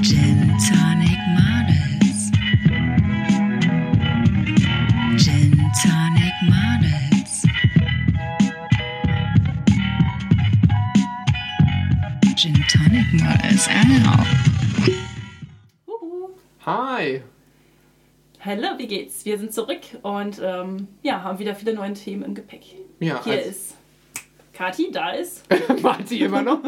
Gin Tonic Models. Gin Tonic Models. Gin Tonic Models. Ow. Huhu. Hi. Hallo, wie geht's? Wir sind zurück und ähm, ja, haben wieder viele neue Themen im Gepäck. Ja, Hier ist Kati, da ist. Marti immer noch.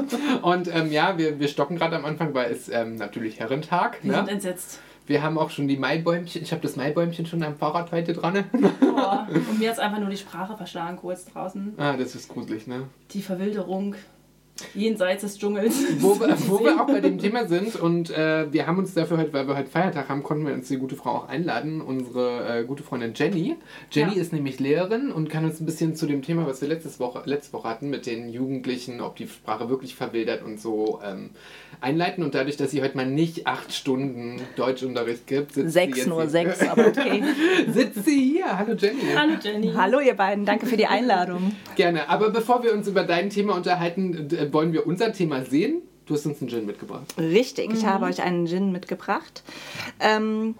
Und ähm, ja, wir, wir stocken gerade am Anfang, weil es ähm, natürlich Herrentag. Wir sind Ne? entsetzt. Wir haben auch schon die Maibäumchen. Ich habe das Maibäumchen schon am Fahrrad heute dran. Oh, und mir hat einfach nur die Sprache verschlagen kurz draußen. ah, das ist gruselig, ne? Die Verwilderung jenseits des Dschungels. Wo wir, wo wir auch bei dem Thema sind und äh, wir haben uns dafür heute, weil wir heute Feiertag haben, konnten wir uns die gute Frau auch einladen, unsere äh, gute Freundin Jenny. Jenny Ja. ist nämlich Lehrerin und kann uns ein bisschen zu dem Thema, was wir letztes Woche, letzte Woche hatten, mit den Jugendlichen, ob die Sprache wirklich verwildert und so ähm, einleiten. Und dadurch, dass sie heute mal nicht acht Stunden Deutschunterricht gibt, sitzt sie Sechs jetzt nur, hier- sechs, aber okay. sitzt sie hier. Hallo Jenny. Hallo Jenny. Hallo ihr beiden, danke für die Einladung. Gerne. Aber bevor wir uns über dein Thema unterhalten, äh, wollen wir unser Thema sehen. Du hast uns einen Gin mitgebracht. Richtig, ich habe euch einen Gin mitgebracht. Ähm,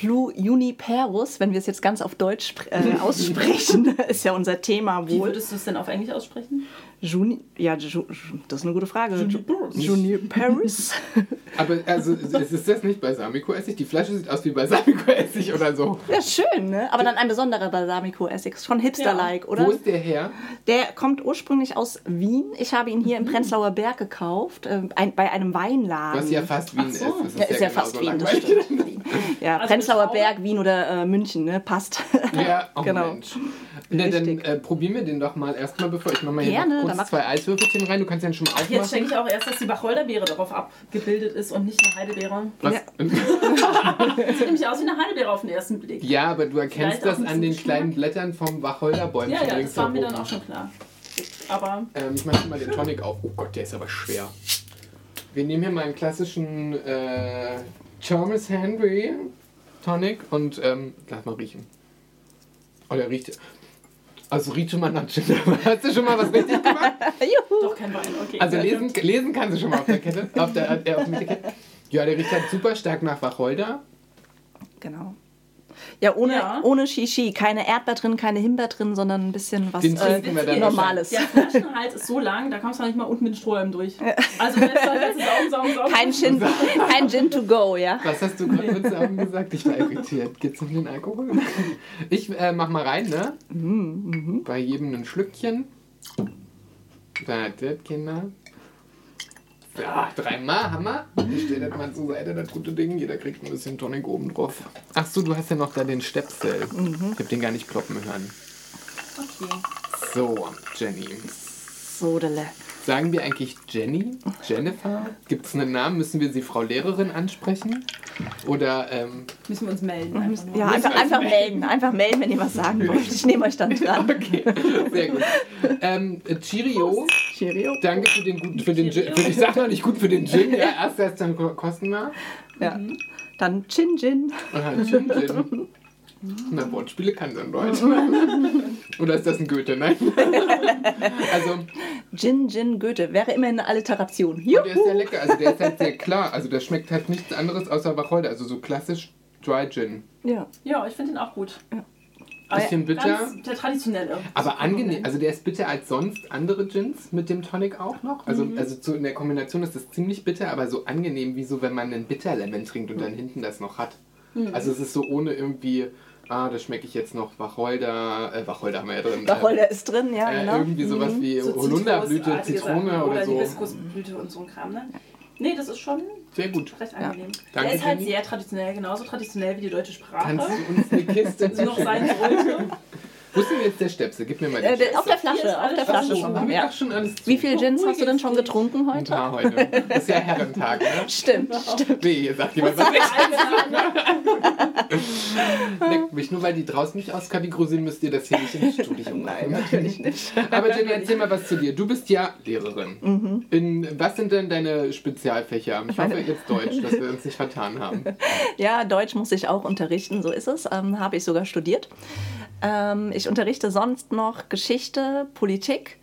Blue Juniperus, wenn wir es jetzt ganz auf Deutsch äh, aussprechen, ist ja unser Thema Wie wohl. würdest du es denn auf Englisch aussprechen? Juni, ja, Ju, das ist eine gute Frage. Juniperus. Juniperus. Aber also, es ist das nicht Balsamico-Essig? Die Flasche sieht aus wie Balsamico-Essig oder so. Ja, schön, ne? Aber dann ein besonderer Balsamico-Essig. Schon hipster-like, oder? Wo ist der her? Der kommt ursprünglich aus Wien. Ich habe ihn hier im Prenzlauer Berg gekauft, äh, ein, bei einem Weinladen. Was ja fast Wien so. ist. Das Ja, ist ja genauso fast Wien, das stimmt. Ja, Also Prenzlauer Berg, Wien oder äh, München, ne? Passt. Ja, oh Genau. Mensch. Na, dann Richtig. äh, probieren wir den doch mal erstmal, bevor ich mache mal hier Gerne, noch dann kurz zwei Eiswürfelchen rein. Du kannst den schon mal Jetzt aufmachen. denke ich auch erst, dass die Wacholderbeere darauf abgebildet ist und nicht eine Heidelbeere. Was? Ja. Sieht nämlich aus wie eine Heidelbeere auf den ersten Blick. Ja, aber du erkennst Vielleicht das an den bisschen kleinen Geschmack. Blättern vom Wacholderbäumchen Ja, ja, das war mir dann auch schon klar. Aber Ähm, ich mache mal den Tonic auf. Oh Gott, der ist aber schwer. Wir nehmen hier mal einen klassischen äh, Thomas Henry Tonic und ähm, lass mal riechen. Oh, der riecht. Also riecht schon mal nach Gin. Hast du schon mal was richtig gemacht? Juhu. doch kein Wein, okay. Also lesen, lesen kannst du schon mal auf der Kette. Auf der, äh, auf dem Etikett. Ja, der riecht halt super stark nach Wacholder. Genau. Ja, ohne, Ja. ohne Shishi. Keine Erdbeer drin, keine Himbeer drin, sondern ein bisschen was Den äh, wir dann Normales. Der Flaschenhals ist so lang, da kommst du nicht mal unten mit den Strohhalm durch. Also besser als saugen, saugen. Kein Gin, kein Gin to go, ja. Was hast du gerade mit Samen gesagt? Ich war irritiert. Geht's um den Alkohol? Ich äh, mach mal rein, ne? Bei jedem ein Schlückchen. Das, Kinder. Ja, dreimal, Hammer. Ich stelle das mal zur Seite, das gute Ding. Jeder kriegt ein bisschen Tonic oben drauf. Ach so, du hast ja noch da den Stepsel. Ich hab den gar nicht ploppen hören. Okay. So, Jenny. Sodele. Sagen wir eigentlich Jenny? Jennifer? Gibt es einen Namen? Müssen wir sie Frau Lehrerin ansprechen? Oder, ähm, Müssen wir uns melden. Einfach. Ja, einfach, einfach melden. Einfach melden, wenn ihr was sagen wollt. Ich nehme euch dann dran. okay, sehr gut. Ähm, äh, Cheerio, Cheerio. danke für den guten, für den Gin. Ich sag noch nicht gut für den Gin, ja, erst erst dann ko- kosten wir. Ja. Dann Chin Gin. Aha, Gin, Gin. Na, Wortspiele kann dann Deutsch. Oder ist das ein Goethe? Nein. Also, Gin, Gin, Goethe. Wäre immer eine Alliteration. oh, der ist Juhu. sehr lecker. Also, der ist halt sehr klar. Also, der schmeckt halt nichts anderes außer Wacholder. Also, so klassisch Dry Gin. Ja. Ja, ich finde den auch gut. Bisschen bitter. Ganz der traditionelle. Aber angenehm, also der ist bitter als sonst andere Gins mit dem Tonic auch noch. Also, also zu, in der Kombination ist das ziemlich bitter, aber so angenehm wie so, wenn man einen Bitterlemon trinkt und dann hinten das noch hat. Also es ist so ohne irgendwie, ah, da schmecke ich jetzt noch Wacholder, äh, Wacholder haben wir ja drin. Wacholder ist drin, ja, äh, genau. Irgendwie sowas wie So Holunderblüte, Zitrone Sachen oder so. Hibiskusblüte und so ein Kram, ne? Nee, das ist schon Sehr gut. recht angenehm. Danke, Der ist halt Jenny. sehr traditionell, genauso traditionell wie die deutsche Sprache. Kannst du uns eine Kiste Sie noch sein sollte. Wo ist denn jetzt der Stepsel? Gib mir mal Äh, den der- auf der Flasche, auf der Flasche schon mal, Ja. doch schon alles zu. Wie viele Gins hast du denn schon getrunken Ein heute? paar heute. Das ist ja Herrentag, ne? Stimmt, stimmt. Nee, hier sagt jemand was. Leckt mich. Nur weil die draußen nicht auskategorisieren, müsst ihr das hier nicht im Studio machen. Nein, natürlich nicht. Aber Jenny, erzähl mal was zu dir. Du bist ja Lehrerin. In, was sind denn deine Spezialfächer? Ich hoffe jetzt Deutsch, dass wir uns nicht vertan haben. Ja, Deutsch muss ich auch unterrichten, so ist es. Ähm, Habe ich sogar studiert. Ähm, ich unterrichte sonst noch Geschichte, Politik.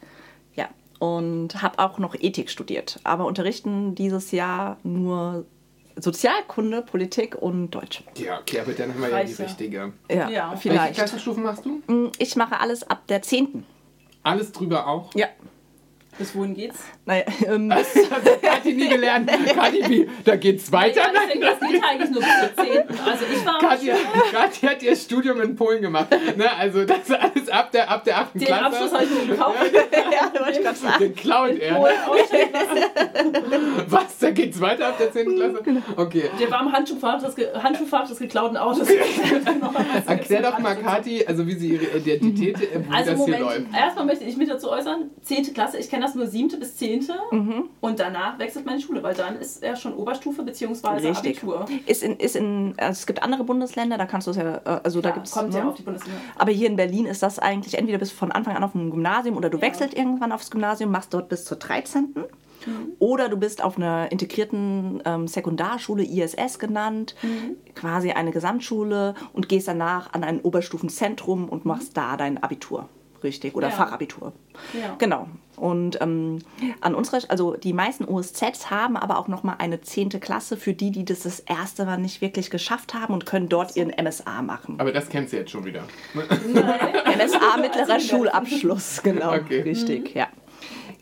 Ja, und habe auch noch Ethik studiert. Aber unterrichten dieses Jahr nur Sozialkunde, Politik und Deutsch. Ja, okay, aber dann haben wir ja die ja. richtige. Ja, Ja. Welche vielleicht. Klassenstufen machst du? Mm, Ich mache alles ab der 10. Alles drüber auch? Ja. Bis wohin geht's? Naja, ähm, Das hat die nie gelernt. Kathi, wie? Da geht's weiter? Ja, denke, das geht eigentlich nur bis zur 10. Also ich war Kathi, Kathi hat ihr Studium in Polen gemacht. Ne? Also das ist alles ab der, ab der 8. den Klasse. Abschluss habe ich mir gekauft. ja, wollte ich gerade sagen. Den klaut er. Ausstellen lassen. Was? Da geht's weiter ab der 10. Klasse? Okay. Der war im Handschuhfach des, ge Handschuhfach des geklauten Autos. Erklär doch mal, Kathi, also wie sie ihre Identität, äh, wie Also das hier Moment, läuft. erstmal möchte ich mich dazu äußern, 10. Klasse, ich kenne das nur 7. bis 10. Und danach wechselt meine Schule, weil dann ist er schon Oberstufe bzw. Abitur. Ist in, ist in, also es gibt andere Bundesländer, da kannst du es ja, äh, also da Ja, gibt's. kommt ja ne? auf die Bundesländer. Aber hier in Berlin ist das eigentlich, entweder bist du von Anfang an auf dem Gymnasium oder du Ja. wechselst irgendwann aufs Gymnasium, machst dort bis zur 13. Mhm. Oder du bist auf einer integrierten ähm, Sekundarschule, ISS genannt, Mhm. quasi eine Gesamtschule und gehst danach an ein Oberstufenzentrum und machst da dein Abitur. Richtig, oder Ja. Fachabitur. Ja. Genau. Und ähm, an unserer, also die meisten OSZs haben aber auch nochmal eine 10. Klasse für die, die das das erste Mal nicht wirklich geschafft haben und können dort ihren MSA machen. Aber das kennst du jetzt schon wieder. MSA mittlerer Schulabschluss, genau. Okay. Richtig, ja.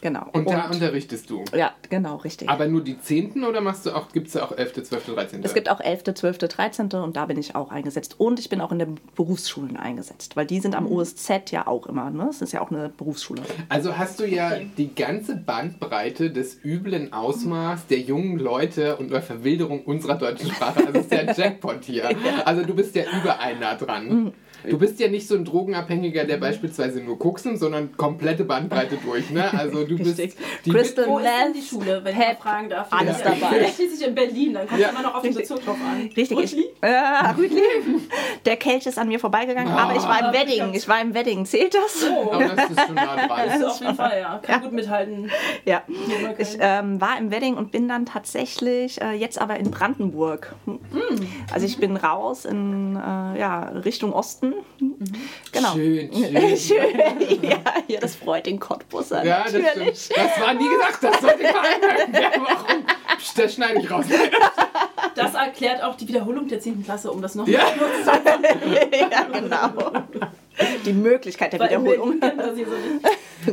Genau. Und da unterrichtest du. ja, genau, richtig. Aber nur die 10. oder machst du auch, gibt es da auch 11., 12., 13.? es gibt auch 11., 12., 13. und da bin ich auch eingesetzt. Und ich bin auch in den Berufsschulen eingesetzt, weil die sind am OSZ ja auch immer. Ne? Es ist ja auch eine Berufsschule. Also hast du ja die ganze Bandbreite des üblen Ausmaß der jungen Leute und der Verwilderung unserer deutschen Sprache. Also es ist ja ein Jackpot hier. Also du bist ja überall nah dran. Du bist ja nicht so ein Drogenabhängiger, der beispielsweise nur Kuxen, sondern komplette Bandbreite durch. Ne? Also du bist die Crystal Wo ist denn die Meth, Schule, wenn ich Pep, fragen darf? alles Ja. dabei. Ich schließlich in Berlin, dann kommt Ja. immer noch auf den Bezug drauf an. Richtig, ich, Rüttli? ja, Rütli. Der Kelch ist an mir vorbeigegangen, aber ich war im Ah, Wedding. Ich war im Wedding. Zählt das? Oh, Aber das ist schon nah dran. also auf jeden Fall, ja. Kann Ja. gut mithalten. Ja. Ich ähm, war im Wedding und bin dann tatsächlich äh, jetzt aber in Brandenburg. Also ich bin raus in äh, ja, Richtung Osten. Genau. Schön, schön. Schön. ja, ja, das freut den Cottbusser Ja, das natürlich. stimmt. Das war nie gesagt, das sollte keiner werden. Warum? Psst, Das schneide ich raus. Das erklärt auch die Wiederholung der 10. Klasse, um das noch Ja. ja, genau. Die Möglichkeit der Weil Wiederholung.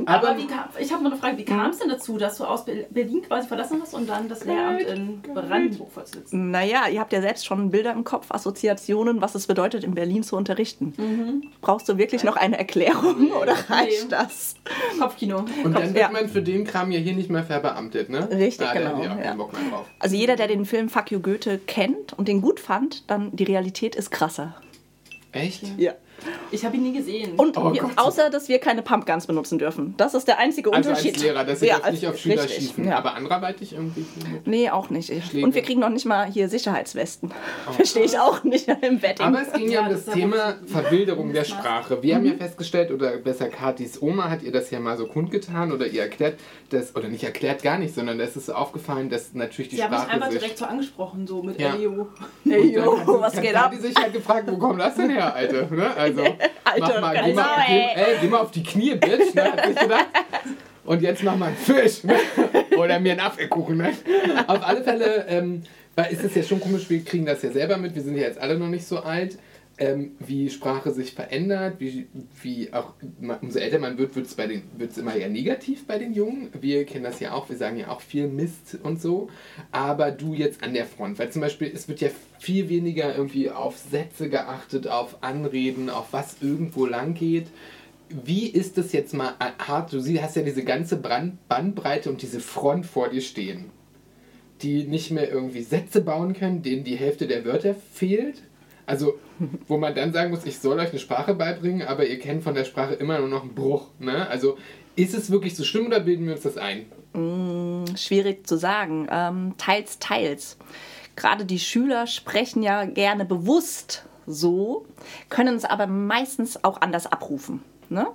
Aber- Aber, wie kam, ich habe mal eine Frage, wie kam es denn dazu, dass du aus Be- Berlin quasi verlassen hast und dann das Lehramt in Brandenburg vollziehst? Naja, ihr habt ja selbst schon Bilder im Kopf, Assoziationen, was es bedeutet, in Berlin zu unterrichten. Brauchst du wirklich noch eine Erklärung oder reicht Nee. das? Kopfkino. Und dann wird Ja. man für den Kram ja hier nicht mehr verbeamtet, ne? Richtig, ah, da genau, hat ja auch ja. keinen Bock mehr drauf. Also jeder, der den Film Fuck You Goethe kennt und den gut fand, dann die Realität ist krasser. Echt? Ja. Ich habe ihn nie gesehen. Und Oh wir, außer, dass wir keine Pumpguns benutzen dürfen. Das ist der einzige Also Unterschied. als Lehrer, dass sie Ja, das nicht auf Schüler richtig, schießen. ja. Aber anderweitig irgendwie. Nee, auch nicht. Schläge. Und wir kriegen noch nicht mal hier Sicherheitswesten. Verstehe ich auch nicht im Wedding. Aber es ging ja, Ja, um das das Thema Verwilderung der Sprache. Wir Mhm. haben ja festgestellt, oder besser Katis Oma hat ihr das ja mal so kundgetan oder ihr erklärt, dass, oder nicht erklärt gar nicht, sondern es ist so aufgefallen, dass natürlich die Sie haben mich Sprache einfach sich... direkt so angesprochen, so mit Ja. Elio. hey, Und dann yo, hat sie- was geht ab? Kathi sich halt gefragt, wo kommt das denn her, Alte? Ne? Also, Alter, mach mal, geh mal, geh, ey, geh mal auf die Knie, Bitch, ne? hat sich gedacht. Und jetzt mach mal einen Fisch. Ne? Oder mir einen Apfelkuchen. Ne? Auf alle Fälle ähm, ist es ja schon komisch, wir kriegen das ja selber mit, wir sind ja jetzt alle noch nicht so alt, ähm, wie Sprache sich verändert, wie, wie auch, umso älter man wird, wird es immer eher negativ bei den Jungen. Wir kennen das ja auch, wir sagen ja auch viel Mist und so. Aber du jetzt an der Front, weil zum Beispiel, es wird ja viel weniger irgendwie auf Sätze geachtet, auf Anreden, auf was irgendwo lang geht. Wie ist es jetzt mal hart? Du hast ja diese ganze Bandbreite und diese Front vor dir stehen, die nicht mehr irgendwie Sätze bauen können, denen die Hälfte der Wörter fehlt. Also, wo man dann sagen muss, ich soll euch eine Sprache beibringen, aber ihr kennt von der Sprache immer nur noch einen Bruch. Ne? Also, ist es wirklich so schlimm oder bilden wir uns das ein? Schwierig zu sagen. Ähm, teils, teils. Gerade die Schüler sprechen ja gerne bewusst so, können es aber meistens auch anders abrufen. Ne?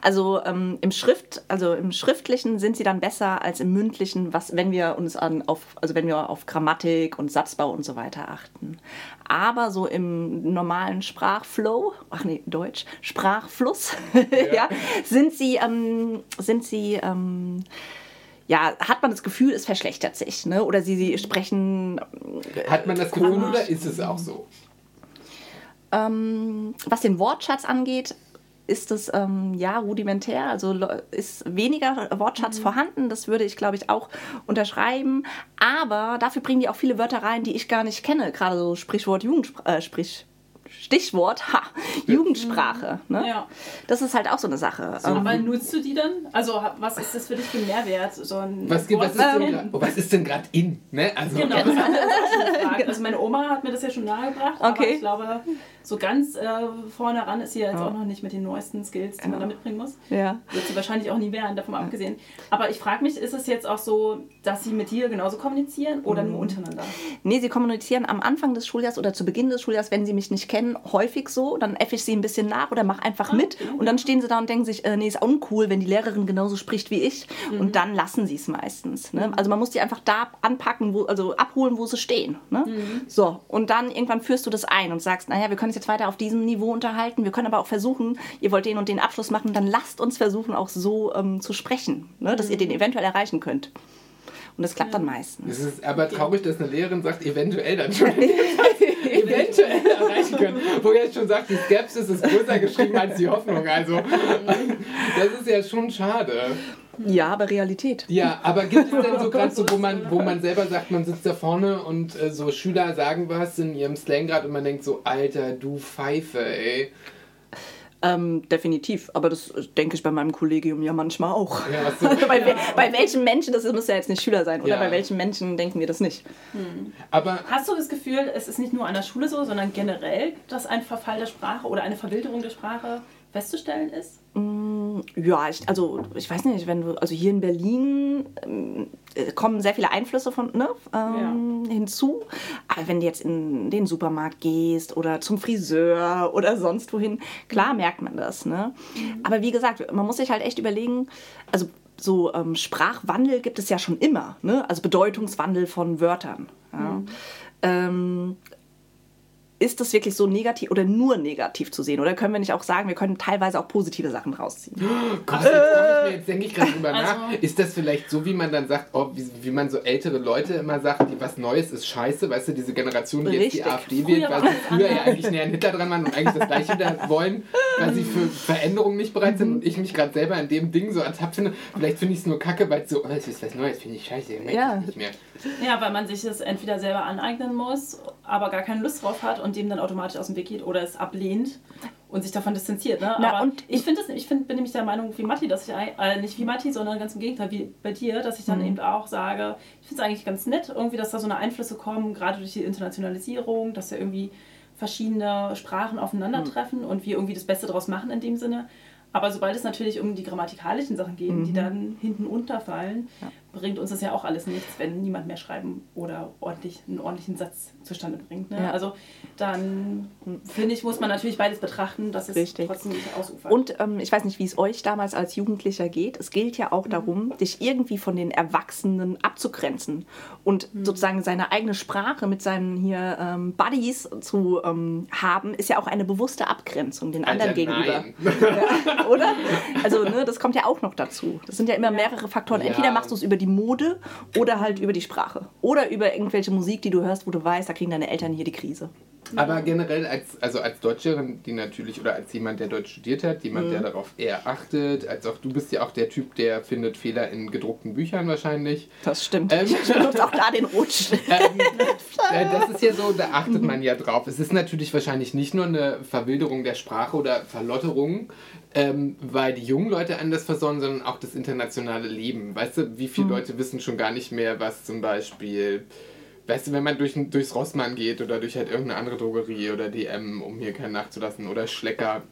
Also ähm, im Schrift, also im Schriftlichen sind sie dann besser als im Mündlichen, was, wenn wir uns an auf, also wenn wir auf Grammatik und Satzbau und so weiter achten. Aber so im normalen Sprachflow, ach nee, Deutsch, Sprachfluss, ja. sind sie, ähm, sind sie ähm, ja, hat man das Gefühl, es verschlechtert sich, ne? Oder sie, sie sprechen Hat man das Gefühl oder ist es auch so? Ähm, was den Wortschatz angeht, ist es ähm, ja rudimentär, also ist weniger Wortschatz vorhanden. Das würde ich, glaube ich, auch unterschreiben. Aber dafür bringen die auch viele Wörter rein, die ich gar nicht kenne. Gerade so Sprichwort Jugendsprache. Äh, Sprich, Stichwort, ha, Jugendsprache. Ne? Ja. Das ist halt auch so eine Sache. Ähm, Aber nutzt du die dann? Also was ist das für dich für ein Mehrwert? So ein Was, gibt- was ist oh, was ist denn gerade in? Ne? Also, Genau, das war eine Frage. Also meine Oma hat mir das ja schon nahegebracht, aber Okay. ich glaube, so ganz äh, vorne ran ist sie jetzt auch noch nicht mit den neuesten Skills, die man da mitbringen muss. ja. Wird sie wahrscheinlich auch nie werden, davon mal abgesehen. Aber ich frage mich, ist es jetzt auch so, dass sie mit dir genauso kommunizieren oder Mhm. nur untereinander? Nee, sie kommunizieren am Anfang des Schuljahres oder zu Beginn des Schuljahres, wenn sie mich nicht kennen, häufig so. Dann äffe ich sie ein bisschen nach oder mache einfach mit. Und dann stehen sie da und denken sich, äh, nee, ist uncool, wenn die Lehrerin genauso spricht wie ich. Und dann lassen sie es meistens. Ne? Also man muss die einfach da anpacken, wo, also abholen, wo sie stehen. Ne? So, und dann irgendwann führst du das ein und sagst, naja, wir können uns jetzt weiter auf diesem Niveau unterhalten. Wir können aber auch versuchen, ihr wollt den und den Abschluss machen, dann lasst uns versuchen, auch so ähm, zu sprechen, ne? dass ihr den eventuell erreichen könnt. Und das klappt dann meistens. Es ist aber traurig, dass eine Lehrerin sagt, eventuell dann schon. eventuell erreichen können. Wo jetzt schon sagt, die Skepsis ist größer geschrieben als die Hoffnung. Also, das ist ja schon schade. Ja, aber Realität. Ja, aber gibt es denn so gerade so, wo man, wo man selber sagt, man sitzt da vorne und äh, so Schüler sagen was in ihrem Slang gerade und man denkt so, Alter, du Pfeife, ey. Ähm, definitiv. Aber das äh, denke ich bei meinem Kollegium ja manchmal auch. Ja, so, bei, we- bei welchen Menschen, das muss ja jetzt nicht Schüler sein, oder Ja. bei welchen Menschen denken wir das nicht? aber Hast du das Gefühl, es ist nicht nur an der Schule so, sondern generell, dass ein Verfall der Sprache oder eine Verwilderung der Sprache festzustellen ist? Ja, ich, also ich weiß nicht, wenn du, also hier in Berlin äh, kommen sehr viele Einflüsse von, ne, ähm, hinzu. Aber wenn du jetzt in den Supermarkt gehst oder zum Friseur oder sonst wohin, klar merkt man das. Ne? Aber wie gesagt, man muss sich halt echt überlegen, also so ähm, Sprachwandel gibt es ja schon immer, ne? also Bedeutungswandel von Wörtern. Ja? Ähm, ist das wirklich so negativ oder nur negativ zu sehen? Oder können wir nicht auch sagen, wir können teilweise auch positive Sachen rausziehen? Gott, jetzt, ich mir- jetzt denke ich gerade drüber Also- nach. Ist das vielleicht so, wie man dann sagt, oh, wie, wie man so ältere Leute immer sagt, die was Neues ist scheiße, weißt du, diese Generation, die jetzt die Richtig. AfD Früher wählt, weil sie früher ja eigentlich näher an Hitler dran waren und eigentlich das Gleiche da wollen, weil sie für Veränderungen nicht bereit sind und ich mich gerade selber in dem Ding so ertappt finde. Vielleicht finde ich es nur kacke, weil es so, oh, das ist was Neues, finde ich scheiße, merke Ja. ich nicht mehr. Ja, weil man sich das entweder selber aneignen muss, aber gar keine Lust drauf hat und dem dann automatisch aus dem Weg geht oder es ablehnt und sich davon distanziert. Ne? Na, aber und- ich finde das, ich find, bin nämlich der Meinung wie Matti, dass ich ei- äh, nicht wie Matti, sondern ganz im Gegenteil wie bei dir, dass ich dann eben auch sage, ich finde es eigentlich ganz nett, irgendwie, dass da so eine Einflüsse kommen, gerade durch die Internationalisierung, dass ja irgendwie verschiedene Sprachen aufeinandertreffen und wir irgendwie das Beste daraus machen in dem Sinne. Aber sobald es natürlich um die grammatikalischen Sachen geht, die dann hinten unterfallen, bringt uns das ja auch alles nichts, wenn niemand mehr schreiben oder ordentlich, einen ordentlichen Satz zustande bringt. Ne? Ja. Also dann finde ich, muss man natürlich beides betrachten, dass es Richtig. trotzdem nicht ausufert. Und ähm, ich weiß nicht, wie es euch damals als Jugendlicher geht. Es gilt ja auch darum, dich irgendwie von den Erwachsenen abzugrenzen und sozusagen seine eigene Sprache mit seinen hier ähm, Buddies zu ähm, haben, ist ja auch eine bewusste Abgrenzung den anderen Alter, gegenüber. Oder? Also, ne, das kommt ja auch noch dazu. Das sind ja immer mehrere Faktoren. Ja. Entweder machst du es über die Mode oder halt über die Sprache. Oder über irgendwelche Musik, die du hörst, wo du weißt, da kriegen deine Eltern hier die Krise. Aber generell als, also als Deutscherin, die natürlich, oder als jemand, der Deutsch studiert hat, jemand, der darauf eher achtet, als auch du bist ja auch der Typ, der findet Fehler in gedruckten Büchern wahrscheinlich. Das stimmt. Ähm. Ich benutze auch da den Rutsch. Ähm, äh, das ist ja so, da achtet man ja drauf. Es ist natürlich wahrscheinlich nicht nur eine Verwilderung der Sprache oder Verlotterung, ähm, weil die jungen Leute anders versorgen, sondern auch das internationale Leben. Weißt du, wie viele Leute wissen schon gar nicht mehr, was zum Beispiel, weißt du, wenn man durch, durchs Rossmann geht oder durch halt irgendeine andere Drogerie oder DM, um hier keinen nachzulassen, oder Schlecker,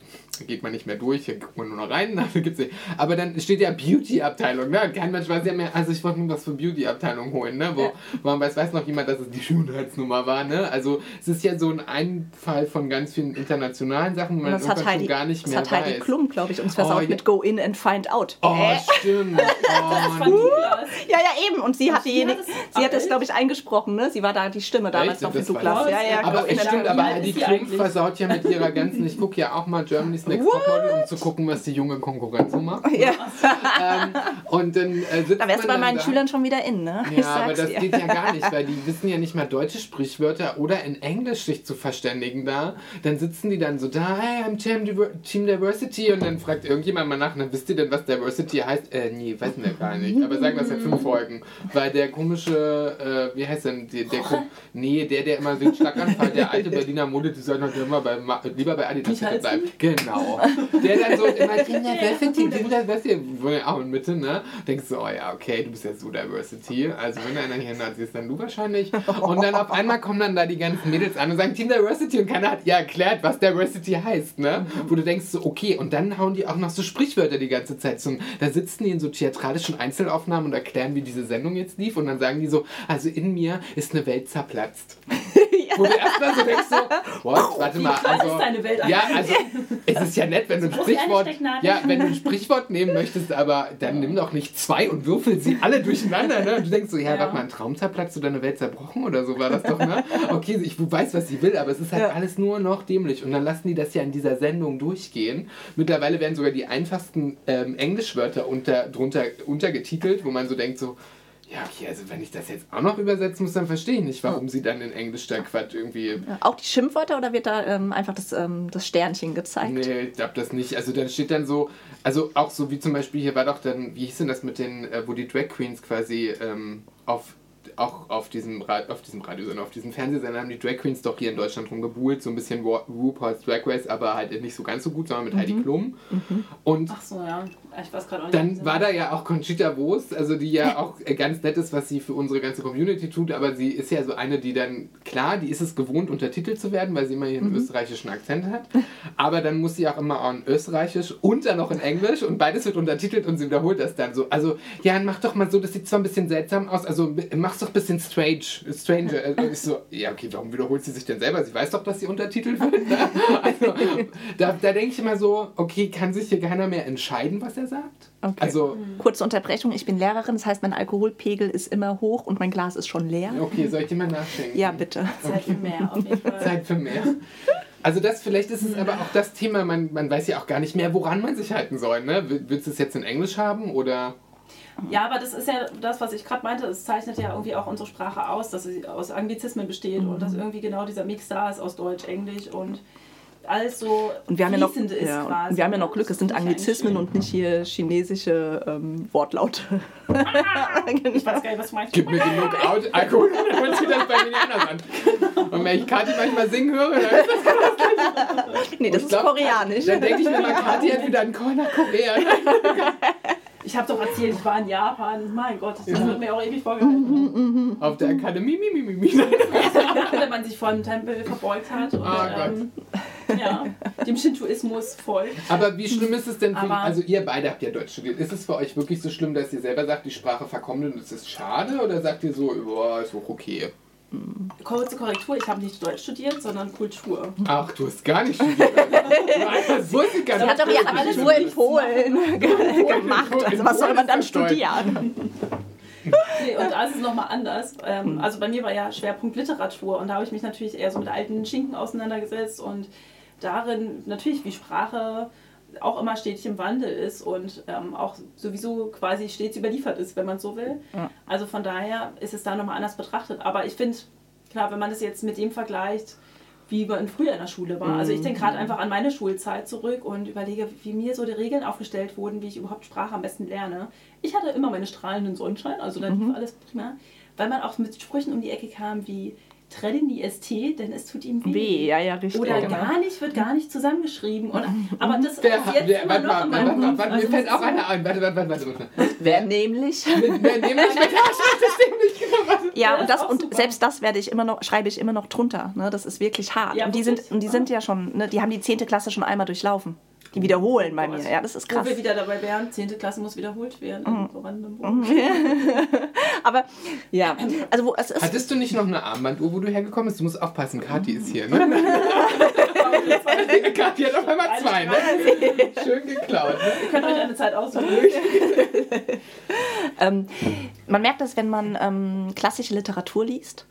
geht man nicht mehr durch, hier guckt man nur noch rein, dafür gibt's nicht. Aber dann steht ja Beauty-Abteilung, ne? Kein Mensch weiß ja mehr, also ich wollte nur was für Beauty-Abteilung holen, ne? Wo, wo man weiß, weiß noch jemand, dass es die Schönheitsnummer war, ne? Also es ist ja so ein Einfall von ganz vielen internationalen Sachen, wo man Das hat irgendwann Heidi, schon gar nicht das mehr hat Heidi weiß. Klum, glaube ich, uns versaut ja. mit Go In and Find Out. Oh, Äh? stimmt. das Oh, fand Douglas. Ja, ja, eben. Und sie hat, sie diejenige, hat es- sie hat das, glaube ich, eingesprochen. Ne? Sie war da die Stimme damals Echt? noch für Douglas. Ja, ja, aber es stimmt, aber Klum eigentlich? versaut ja mit ihrer ganzen, ich gucke ja auch mal Germany's Next Topmodel, um zu gucken, was die junge Konkurrenz so macht. Ja. ähm, und dann äh, sitzt Da wärst du bei meinen da. Schülern schon wieder in, ne? Ich Ja, aber das dir. geht ja gar nicht, weil die wissen ja nicht mal deutsche Sprichwörter oder in Englisch sich zu verständigen da. Dann sitzen die dann so da, hey, I'm Team, Diver Team Diversity und dann fragt irgendjemand mal nach, dann wisst ihr denn, was Diversity heißt? Äh, nee, wissen wir gar nicht. Aber sagen wir es seit fünf Folgen. Weil der komische, äh, wie heißt denn, der, der Ko- nee, der, der immer den Schlaganfall, der alte Berliner Modedesigner, der immer bei, lieber bei Adidas Michalski? bleibt. Genau. Der dann so immer Team Diversity, Diversity, wohnt ja auch in Mitte, ne? Denkst du, oh ja, okay, du bist ja so Diversity. Also wenn einer hier Nazi ist, dann du wahrscheinlich. Und dann auf einmal kommen dann da die ganzen Mädels an und sagen Team Diversity und keiner hat ihr erklärt, was Diversity heißt, ne? Wo du denkst so, okay, und dann hauen die auch noch so Sprichwörter die ganze Zeit. So, da sitzen die in so theatralischen Einzelaufnahmen und erklären, wie diese Sendung jetzt lief und dann sagen die so, also in mir ist eine Welt zerplatzt. Wo du erstmal so denkst so, what? Warte mal, klein also, ist deine Welt ja, also es ist ja nett, wenn du ein wie Sprichwort, ja, wenn du ein Sprichwort nehmen möchtest, aber dann nimm doch nicht zwei und würfel sie alle durcheinander, ne? Und du denkst so, ja, Ja. warte mal, ein Traum zerplatzt oder eine Welt zerbrochen oder so war das doch, ne? Okay, ich weiß, was sie will, aber es ist halt Ja. alles nur noch dämlich und dann lassen die das ja in dieser Sendung durchgehen. Mittlerweile werden sogar die einfachsten ähm, Englischwörter unter, drunter untergetitelt, wo man so denkt so, ja, okay, also wenn ich das jetzt auch noch übersetzen muss, dann verstehe ich nicht, warum sie dann in Englisch da Quatsch irgendwie Ja, Auch die Schimpfwörter oder wird da ähm, einfach das, ähm, das Sternchen gezeigt? Nee, ich glaube das nicht. Also dann steht dann so, also auch so wie zum Beispiel hier war doch dann, wie hieß denn das mit den, äh, wo die Drag Queens quasi ähm, auf auch auf diesem, Ra auf diesem Radiosender, auf diesem Fernsehsender haben die Drag Queens doch hier in Deutschland rumgebuhlt, so ein bisschen Ru- RuPaul's Drag Race, aber halt nicht so ganz so gut, sondern mit Heidi Klum. Und Ach so, ja. Ich weiß gerade auch nicht. dann war da ja auch Conchita Wurst, also die ja auch äh, ganz nett ist, was sie für unsere ganze Community tut, aber sie ist ja so eine, die dann, klar, die ist es gewohnt, untertitelt zu werden, weil sie immer hier einen österreichischen Akzent hat, aber dann muss sie auch immer auch in Österreichisch und dann noch in Englisch und beides wird untertitelt und sie wiederholt das dann so. Also, ja, mach doch mal so, das sieht zwar ein bisschen seltsam aus, also mach's doch ein bisschen strange, stranger. Also ich so, ja, okay, warum wiederholt sie sich denn selber? Sie weiß doch, dass sie untertitelt wird. Ne? Also, da, da denke ich immer so, okay, kann sich hier keiner mehr entscheiden, was er sagt? Okay. Also, Kurze Unterbrechung, ich bin Lehrerin, das heißt, mein Alkoholpegel ist immer hoch und mein Glas ist schon leer. okay, soll ich dir mal nachschenken? Ja, bitte. Zeit für mehr, auf jeden Fall. Zeit für mehr. Also das, vielleicht ist es aber auch das Thema, man, man weiß ja auch gar nicht mehr, woran man sich halten soll. Ne? Will- Willst du es jetzt in Englisch haben oder... Ja, aber das ist ja das, was ich gerade meinte. Es zeichnet ja irgendwie auch unsere Sprache aus, dass sie aus Anglizismen besteht und dass irgendwie genau dieser Mix da ist aus Deutsch, Englisch und alles so Und wir haben ja noch, ist ja, quasi. und wir haben ja noch ne? Glück, es sind Anglizismen und nicht hier chinesische ähm, Wortlaute. schön. Ich weiß gar nicht, was du meinst. Gib mir genug Out Alkohol, dann sie das bei mir anders an. Und wenn ich Kathi manchmal singen höre, dann ist das... nee, das Ich ist glaub, koreanisch. Dann denke ich mir mal, Kathi hat wieder einen Call nach Korea. Ich habe doch erzählt, ich war in Japan. Mein Gott, das wird mir auch ewig vorgehalten. Auf der Akademie, mi, mi, mi, mi. Wenn man sich vor dem Tempel verbeugt hat und Oh Gott. ähm, ja, dem Shintoismus folgt. Aber wie schlimm ist es denn für Aber- Also ihr beide habt ja Deutsch studiert. Ist es für euch wirklich so schlimm, dass ihr selber sagt, die Sprache verkommt und es ist schade? Oder sagt ihr so, boah, ist auch okay? Kurze Korrektur, ich habe nicht Deutsch studiert, sondern Kultur. Ach, du hast gar nicht studiert. Also. Das wusste ich gar Sie nicht. hat doch alles Abitur in Polen ge- gemacht. Also was soll man dann studieren? Nee, und da ist es nochmal anders. Ähm, Hm. also bei mir war ja Schwerpunkt Literatur und da habe ich mich natürlich eher so mit alten Schinken auseinandergesetzt und darin natürlich, wie Sprache auch immer stetig im Wandel ist und ähm, auch sowieso quasi stets überliefert ist, wenn man so will. Ja. Also von daher ist es da nochmal anders betrachtet. Aber ich finde, klar, wenn man das jetzt mit dem vergleicht, wie man früher in der Schule war. Also ich denke gerade einfach an meine Schulzeit zurück und überlege, wie mir so die Regeln aufgestellt wurden, wie ich überhaupt Sprache am besten lerne. Ich hatte immer meine strahlenden Sonnenschein, also dann lief alles prima, weil man auch mit Sprüchen um die Ecke kam wie trennen die ST, denn es tut ihm weh. Weh, ja, ja, richtig. Oder genau. gar nicht, wird gar nicht zusammengeschrieben. Und, aber das Wer, ist jetzt wer, immer warte noch mal, in warte, meinem warte, Kopf. warte, Also mir fällt auch einer ein. Warte, warte, warte, warte. Wer nämlich? Wer nämlich mit der Schrift genau. Ja, Ja, und das und super. selbst das werde ich immer noch, schreibe ich immer noch drunter. Ne? Das ist wirklich hart. Ja, und die sind, und die sind ja schon, ne, die haben die 10. Klasse schon einmal durchlaufen. Die wiederholen bei mir. Ja, das ist Wo krass. wir wieder dabei wären, 10. Klasse muss wiederholt werden. Mhm. Brandenburg. Aber ja, also wo, es ist Hattest du nicht noch eine Armbanduhr, wo du hergekommen bist? Du musst aufpassen, Kathi ist hier. Ne? Kathi hat auf einmal zwei, ne? Schön geklaut. Ne? Ihr könnt euch eine Zeit aussuchen. Ähm, man merkt das, wenn man ähm, klassische Literatur liest.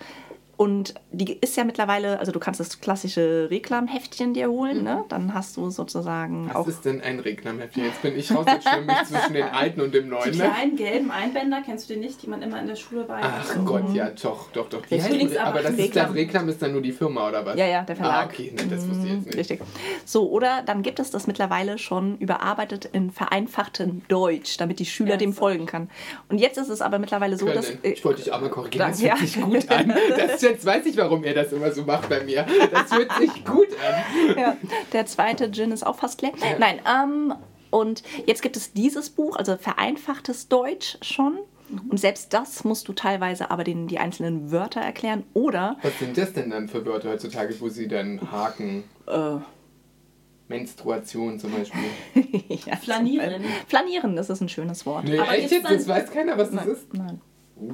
Und die ist ja mittlerweile, also du kannst das klassische Reklamheftchen dir holen, ne? Dann hast du sozusagen Was auch. ist denn ein Reklamheftchen? Jetzt bin ich raus, jetzt schwimme ich zwischen den alten und dem Die neuen. Ne? kleinen gelben Einbänder, kennst du die nicht, die man immer in der Schule bei Ach Gott, ja, doch, doch, doch. Die heißen- aber das ist das Reklam ist dann nur die Firma, oder was? Ja, ja, der Verlag. Ah, okay, ne, das wusste ich jetzt nicht. Richtig. So, oder dann gibt es das mittlerweile schon überarbeitet in vereinfachtem Deutsch, damit die Schüler dem Ernsthaft? folgen kann. Und jetzt ist es aber mittlerweile so, dass. Können. Ich wollte dich auch mal korrigieren. Das Ja. fühlt sich gut an. Das, jetzt weiß ich, warum er das immer so macht bei mir. Das fühlt sich gut an. ja, der zweite Gin ist auch fast leer. Nein, ähm, und jetzt gibt es dieses Buch, also vereinfachtes Deutsch schon. Und selbst das musst du teilweise aber den, die einzelnen Wörter erklären. Oder Was sind das denn dann für Wörter heutzutage, wo sie dann haken? äh, Menstruation zum Beispiel. ja, Flanieren. Flanieren, das ist ein schönes Wort. Nee, Aber echt jetzt? Das weiß keiner, was das ist? Nein.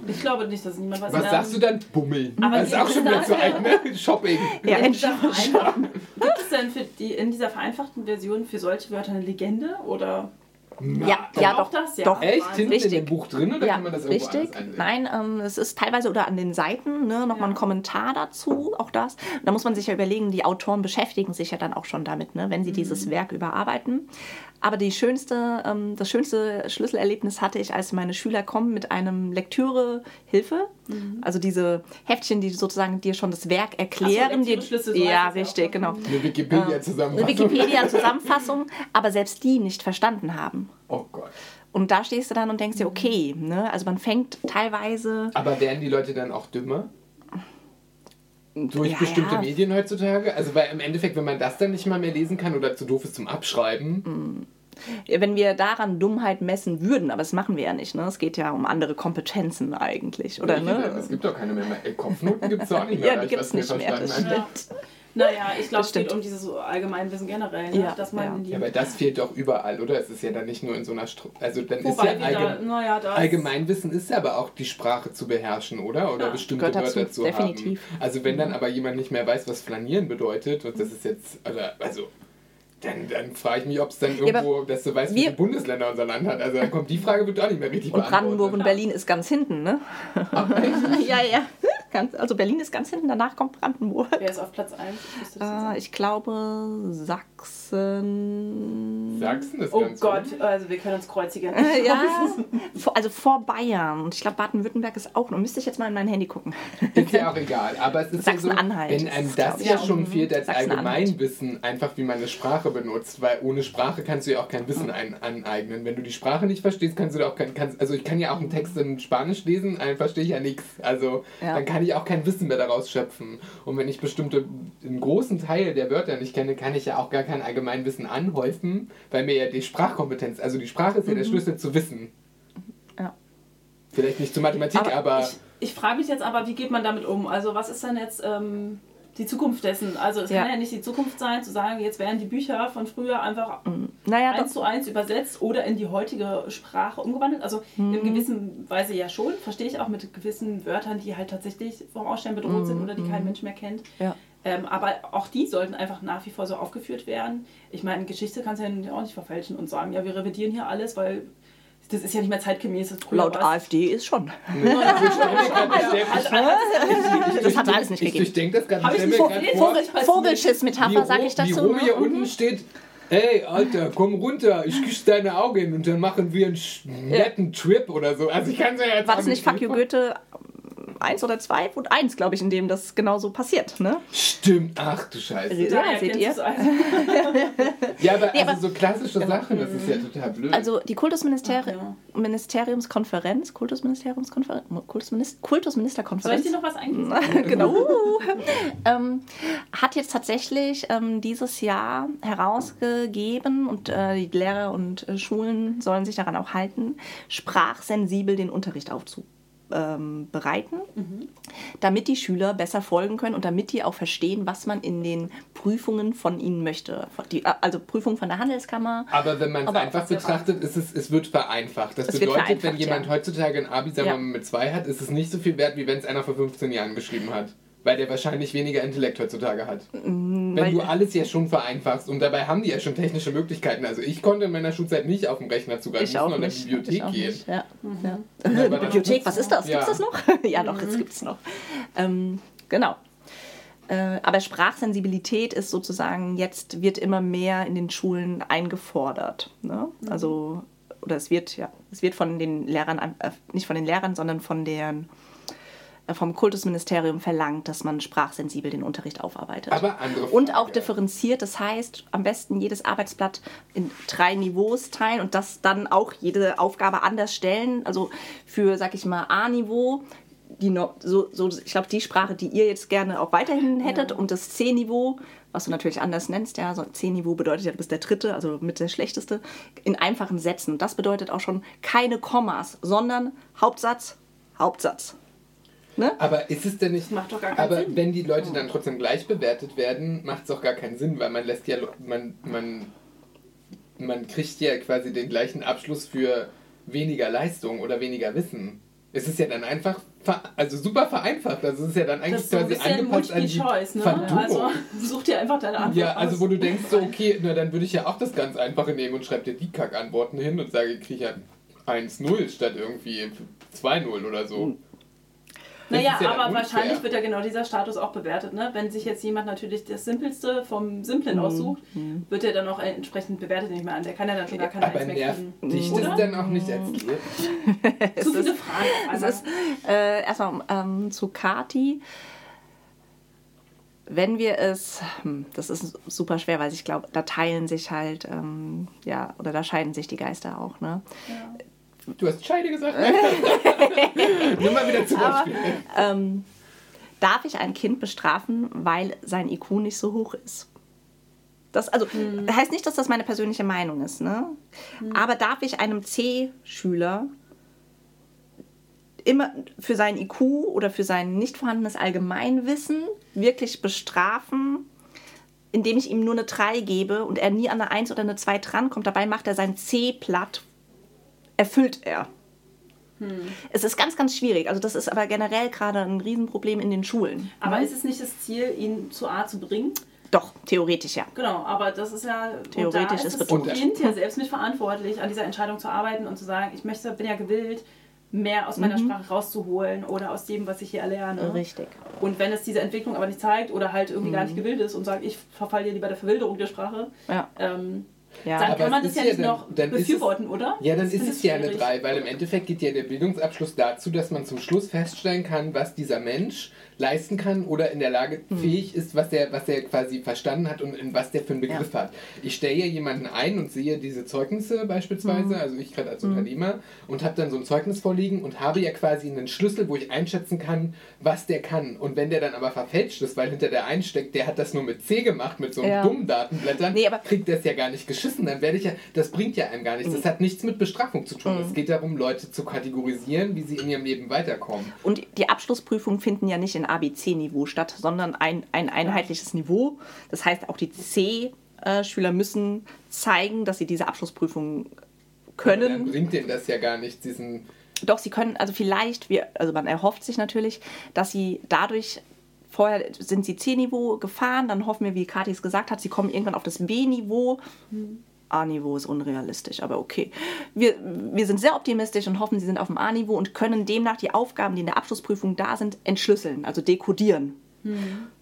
Ich glaube nicht, dass niemand weiß. Was Ähm, sagst du dann? Bummeln. Aber das ist auch gibt schon es wieder zu alt, ne? Shopping. Ja, in dieser vereinfachten- Gibt es denn für die, in dieser vereinfachten Version für solche Wörter eine Legende? Oder Ja, ja, auch doch. das, ja. doch. Echt? Hinten in Richtig. dem Buch drin oder Ja, kann man das irgendwo richtig. Nein, ähm, es ist teilweise oder an den Seiten ne, nochmal Ja. ein Kommentar dazu, auch das. Da muss man sich ja überlegen, die Autoren beschäftigen sich ja dann auch schon damit, ne, wenn sie Mhm. dieses Werk überarbeiten. Aber die schönste, ähm, das schönste Schlüsselerlebnis hatte ich, als meine Schüler kommen mit einem Lektürehilfe. Mhm. Also diese Heftchen, die sozusagen dir schon das Werk erklären. dir, so ja, heißt es ja richtig, auch. genau. Eine Wikipedia-Zusammenfassung. Eine Wikipedia-Zusammenfassung, aber selbst die nicht verstanden haben. Oh Gott. Und da stehst du dann und denkst dir, okay, ne? also man fängt teilweise Aber werden die Leute dann auch dümmer? Durch Ja, bestimmte ja. Medien heutzutage? Also weil im Endeffekt, wenn man das dann nicht mal mehr lesen kann oder zu doof ist zum Abschreiben, wenn wir daran Dummheit messen würden, aber das machen wir ja nicht, ne? Es geht ja um andere Kompetenzen eigentlich, oder Ich- ne? Es gibt doch keine mehr. Äh, Kopfnoten gibt es auch nicht mehr. Ja, die was mir nicht mehr, das stimmt. Naja, ich glaube, es geht um dieses Allgemeinwissen generell, ne? Ja, dass man ja. in die. Ja, aber das fehlt doch überall, oder? Es ist ja dann nicht nur in so einer Stru Also dann ist Wobei ja wir da, allgemein. naja, ist- Allgemeinwissen ist ja aber auch die Sprache zu beherrschen, oder? Oder Ja, bestimmte dazu, Wörter zu definitiv. haben. Also wenn dann aber jemand nicht mehr weiß, was flanieren bedeutet, und das ist jetzt, oder, also, dann, dann frage ich mich, ob es dann irgendwo, dass du weißt, wie viele Bundesländer unser Land hat. Also dann kommt die Frage, wird auch nicht mehr richtig Und Brandenburg und. Berlin ist ganz hinten, ne? ja, ja. Ganz, also Berlin ist ganz hinten, danach kommt Brandenburg. Wer ist auf Platz 1? Ich Äh, ich glaube Sachsen. Sachsen ist Oh ganz Gott, gut. also wir können uns kreuzigen. Äh, ja, vor, also vor Bayern. Und ich glaube, Baden-Württemberg ist auch noch. Müsste ich jetzt mal in mein Handy gucken. Ist ja auch egal. Aber es ist ja so, wenn einem das ja schon fehlt als. Allgemeinwissen, einfach wie man eine Sprache benutzt, weil ohne Sprache kannst du ja auch kein Wissen ein, aneignen. Wenn du die Sprache nicht verstehst, kannst du da auch kein, kannst, also ich kann ja auch einen Text in Spanisch lesen, dann verstehe ich ja nichts. Also Ja. dann kann ich auch kein Wissen mehr daraus schöpfen. Und wenn ich bestimmte, einen großen Teil der Wörter nicht kenne, kann ich ja auch gar kein Allgemeinwissen anhäufen, weil mir ja die Sprachkompetenz, also die Sprache ist ja der Schlüssel zu Wissen. Mhm. Ja. Vielleicht nicht zur Mathematik, aber, Aber ich, ich frage mich jetzt aber, wie geht man damit um? Also was ist denn jetzt ähm, die Zukunft dessen? Also es Ja. kann ja nicht die Zukunft sein, zu sagen, jetzt werden die Bücher von früher einfach Naja, eins doch. zu eins übersetzt oder in die heutige Sprache umgewandelt. Also Mhm. in gewissen Weise ja schon, verstehe ich auch mit gewissen Wörtern, die halt tatsächlich vom Aussterben bedroht sind oder die kein Mensch mehr kennt. Mhm. Ja. Ähm, aber auch die sollten einfach nach wie vor so aufgeführt werden. Ich meine, Geschichte kannst du ja auch nicht verfälschen und sagen, ja, wir revidieren hier alles, weil das ist ja nicht mehr zeitgemäß. Das Laut war's- AfD ist schon. das hat's alles nicht ich gegeben. durchdenke das Ich nicht gerade gesehen. vor, Vogel- Vogelschiss-Metapher, wie, sag Ro- ich dazu. ne? hier unten steht. Ey, Alter, komm runter, ich küsse deine Augen und dann machen wir einen netten Trip oder so. Also ich kann es ja jetzt War das nicht Fuck you Goethe 1 oder 2? Und 1, glaube ich, in dem das genau so passiert. Ne? Stimmt, ach du Scheiße. Ja, Daher seht ihr? also. Ja, aber, Nee, also aber- so klassische Sachen, das ist ja total blöd. Also die Kultusministeri Ach, ja. Ministeriumskonferenz, Kultusministeriumskonferenz, Kultusminister, Soll ich Kultusministerkonferenz. dir noch was eingeben? genau. ähm, hat jetzt tatsächlich ähm, dieses Jahr herausgegeben und äh, die Lehrer und äh, Schulen sollen sich daran auch halten, sprachsensibel den Unterricht aufzubereiten, ähm, bereiten, damit die Schüler besser folgen können und damit die auch verstehen, was man in den Prüfungen von ihnen möchte. Die, also Prüfungen von der Handelskammer. Aber wenn man es einfach betrachtet, ist es, es wird vereinfacht. Das bedeutet, wenn jemand ja. heutzutage ein Abi, sagen wir Ja. mal, mit zwei hat, ist es nicht so viel wert, wie wenn es einer vor 15 Jahren geschrieben hat. Weil der wahrscheinlich weniger Intellekt heutzutage hat. Mm, Wenn du alles ja schon vereinfachst und dabei haben die ja schon technische Möglichkeiten. Also ich konnte in meiner Schulzeit nicht auf dem Rechner zugreifen, Ich noch in der. Bibliothek ich auch gehen. Nicht. Ja. Ja. Aber das- Bibliothek, was ist das? Ja. Gibt's das noch? ja, doch, das gibt's noch. Ähm, genau. Äh, aber Sprachsensibilität ist sozusagen jetzt wird immer mehr in den Schulen eingefordert. Ne? Also oder es wird ja, es wird von den Lehrern äh, nicht von den Lehrern, sondern von deren äh, vom Kultusministerium verlangt, dass man sprachsensibel den Unterricht aufarbeitet. Aber andere Und auch differenziert, das heißt, am besten jedes Arbeitsblatt in drei Niveaus teilen und das dann auch jede Aufgabe anders stellen. Also für, sag ich mal, A-Niveau, die no, so, so, ich glaube, die Sprache, die ihr jetzt gerne auch weiterhin hättet und das C-Niveau, was du natürlich anders nennst, ja, so C-Niveau bedeutet ja, du bist der dritte, also mit der schlechteste, in einfachen Sätzen. Und das bedeutet auch schon keine Kommas, sondern Hauptsatz, Hauptsatz. Ne? Aber ist es denn nicht. macht doch gar keinen aber Sinn. wenn die Leute dann trotzdem gleich bewertet werden, macht es auch gar keinen Sinn, weil man lässt ja. Man, man, man kriegt ja quasi den gleichen Abschluss für weniger Leistung oder weniger Wissen. Es ist ja dann einfach. Also super vereinfacht. Also es ist ja dann Das eigentlich so quasi bisschen angepasst an die Multiple-Choice, ne? Verdumung. Also such dir einfach deine Antwort Ja, also aus. wo du denkst so, okay, na dann würde ich ja auch das ganz Einfache nehmen und schreibe dir die Kackantworten hin und sage, ich kriege ja 1-0 statt irgendwie 2-0 oder so. Naja, ja aber unfair. wahrscheinlich wird ja genau dieser Status auch bewertet. Ne? Wenn sich jetzt jemand natürlich das Simpelste vom Mhm. Simplen aussucht, wird er dann auch entsprechend bewertet, nehme ich mal an. Der kann ja dann schon gar keine Aber mehr nervt dich Oder? das dann auch nicht als Lehrer? Zu viele Fragen Es ist äh, erstmal ähm, zu Kati. Wenn wir es, hm, das ist super schwer, weil ich glaube, da teilen sich halt, ähm, ja, oder da scheiden sich die Geister auch, ne? Du hast Scheide gesagt. Nimm mal wieder zu Aber- Beispiel. Ähm, darf ich ein Kind bestrafen, weil sein IQ nicht so hoch ist? Das also, heißt nicht, dass das meine persönliche Meinung ist, ne? Aber darf ich einem C-Schüler immer für sein IQ oder für sein nicht vorhandenes Allgemeinwissen wirklich bestrafen, indem ich ihm nur eine 3 gebe und er nie an eine 1 oder eine 2 drankommt? Dabei macht er sein C platt, erfüllt er. Es ist ganz, ganz schwierig. Also das ist aber generell gerade ein Riesenproblem in den Schulen. aber ist es nicht das Ziel, ihn zu A zu bringen? Doch, theoretisch ja. Genau, aber das ist ja Theoretisch und da ist ist das betrunken. Kind ja selbst mitverantwortlich, an dieser Entscheidung zu arbeiten und zu sagen, ich möchte, bin ja gewillt, mehr aus meiner Sprache rauszuholen oder aus dem, was ich hier erlerne. Mhm. Richtig. Und wenn es diese Entwicklung aber nicht zeigt oder halt irgendwie gar Mhm. nicht gewillt ist und sagt, ich verfalle hier lieber der Verwilderung der Sprache, Ja. ähm, Ja. dann Aber kann man es das ja ja nicht dann- noch dann ist es- befürworten, oder? Ja, dann Das ist es ja eine schwierig. 3, weil im Endeffekt geht ja der Bildungsabschluss dazu, dass man zum Schluss feststellen kann, was dieser Mensch leisten kann oder in der Lage Hm. fähig ist, was er, was er quasi verstanden hat und in was der für einen Begriff hat. Ich stelle ja jemanden ein und sehe diese Zeugnisse beispielsweise, Hm. also ich gerade als Unternehmer, und habe dann so ein Zeugnis vorliegen und habe ja quasi einen Schlüssel, wo ich einschätzen kann, was der kann. Und wenn der dann aber verfälscht ist, weil hinter der einsteckt, der hat das nur mit C gemacht, mit so einem Ja. dummen Datenblättern, Nee, aber- kriegt das ja gar nicht geschissen, dann werde ich ja, das bringt ja einem gar nichts. Das Mhm. hat nichts mit Bestrafung zu tun. Es geht darum, Leute zu kategorisieren, wie sie in ihrem Leben weiterkommen. Und die Abschlussprüfungen finden ja nicht in ABC-Niveau statt, sondern ein, ein einheitliches Niveau. Das heißt, auch die C-Schüler müssen zeigen, dass sie diese Abschlussprüfung Dann können. bringt denen das ja gar nichts, diesen. Doch, sie können, also vielleicht, wir, also man erhofft sich natürlich, dass sie dadurch, vorher sind sie C-Niveau gefahren, dann hoffen wir, wie Kathi es gesagt hat, sie kommen irgendwann auf das B-Niveau. A-Niveau ist unrealistisch, aber okay. Wir, wir sind sehr optimistisch und hoffen, sie sind auf dem A-Niveau und können demnach die Aufgaben, die in der Abschlussprüfung da sind, entschlüsseln, also dekodieren.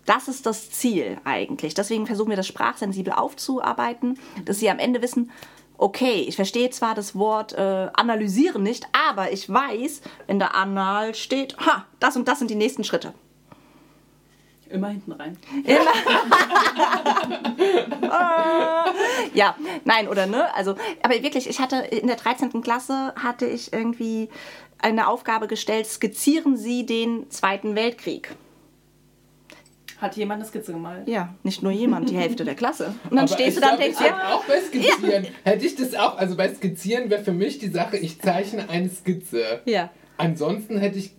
Das ist das Ziel eigentlich. Deswegen versuchen wir das sprachsensibel aufzuarbeiten, dass sie am Ende wissen, okay, ich verstehe zwar das Wort äh, analysieren nicht, aber ich weiß, wenn da anal steht, ha, das und das sind die nächsten Schritte. Immer hinten rein. Ja, nein, oder ne? Also, aber wirklich, ich hatte in der 13. Klasse hatte ich irgendwie eine Aufgabe gestellt, skizzieren Sie den Zweiten Weltkrieg. Hat jemand eine Skizze gemalt? Ja, nicht nur jemand, die Hälfte der Klasse. Und dann Aber stehst du da und denkst, ja, Auch bei Skizzieren. Hätte ich das auch, also bei Skizzieren wäre für mich die Sache, ich zeichne eine Skizze. ja. Ansonsten hätte ich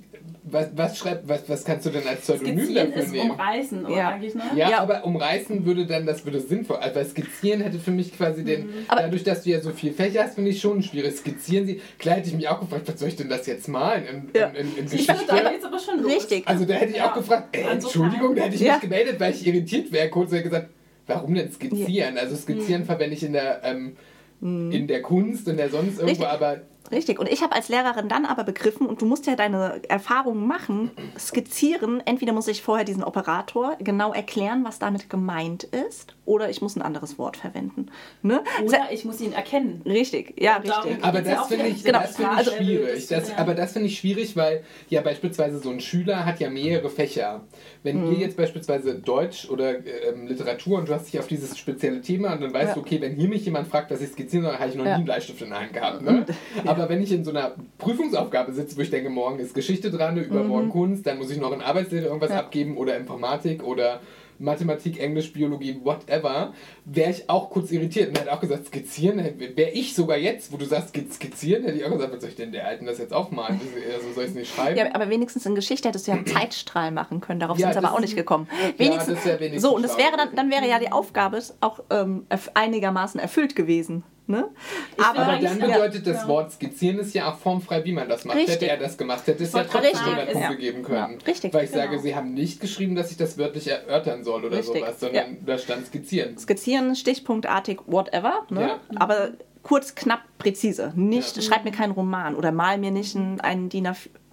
was, was schreibt, was, was kannst du denn als Pseudonym Skizzieren dafür ist nehmen? umreißen, oder Ja. eigentlich, ne? Ja, Ja. aber umreißen würde dann, das würde sinnvoll. Also weil skizzieren hätte für mich quasi den, Mhm. Aber- dadurch, dass du ja so viel Fächer hast, finde ich schon schwierig. Skizzieren sie, klar hätte ich mich auch gefragt, was soll ich denn das jetzt malen in, Ja. in, in, in Ich Geschichte? finde, da geht's aber schon los. Richtig. Also da hätte ich Ja. auch gefragt, ey, Also Entschuldigung, da hätte ich Ja. mich gemeldet, weil ich irritiert wäre. Kurz hätte gesagt, warum denn skizzieren? Also skizzieren Mhm. verwende ich in der, ähm, in der Kunst, in der sonst irgendwo, Richtig. aber Richtig. Und ich habe als Lehrerin dann aber begriffen, und du musst ja deine Erfahrungen machen, skizzieren. Entweder muss ich vorher diesen Operator genau erklären, was damit gemeint ist, oder ich muss ein anderes Wort verwenden. Ne? Oder ich muss ihn erkennen. Richtig, ja, richtig. Aber ja das finde ich, Genau. das finde ich Also- schwierig. Das, Ja. aber das finde ich schwierig, weil ja beispielsweise so ein Schüler hat ja mehrere Fächer. Wenn Mhm. ihr jetzt beispielsweise Deutsch oder ähm, Literatur und du hast dich auf dieses spezielle Thema und dann weißt Ja. du, okay, wenn hier mich jemand fragt, was ich skizzieren soll, habe ich noch Ja. nie einen Bleistift in der Hand gehabt. Ne? Aber wenn ich in so einer Prüfungsaufgabe sitze, wo ich denke, morgen ist Geschichte dran, übermorgen Kunst, dann muss ich noch in Arbeitslehre irgendwas Mhm. Ja. abgeben oder Informatik oder Mathematik, Englisch, Biologie, whatever, wäre ich auch kurz irritiert und hätte auch gesagt, skizzieren, wäre ich sogar jetzt, wo du sagst, skiz- skizzieren, hätte ich auch gesagt, was soll ich denn der Alten das jetzt aufmalen? Also soll ich es nicht schreiben? Ja, aber wenigstens in Geschichte hättest du ja einen Zeitstrahl machen können. Darauf Ja, sind sie aber auch nicht gekommen. das Wenigstens, wär wenigstens so, und das wäre dann, dann wäre ja die Aufgabe auch ähm, einigermaßen erfüllt gewesen. Ne? Aber, dann ja. bedeutet das Ja. Wort skizzieren ist ja auch formfrei, wie man das macht. Richtig. Hätte er das gemacht, hätte es ja trotzdem sagen, 100 ist- Punkte geben können. Ja, richtig. Weil ich Genau. sage, sie haben nicht geschrieben, dass ich das wörtlich erörtern soll oder Richtig. sowas, sondern da stand skizzieren. skizzieren, stichpunktartig, whatever. Ne? Ja. Aber kurz, knapp, präzise. Nicht, Ja. schreib mir keinen Roman oder mal mir nicht ein, ein DIN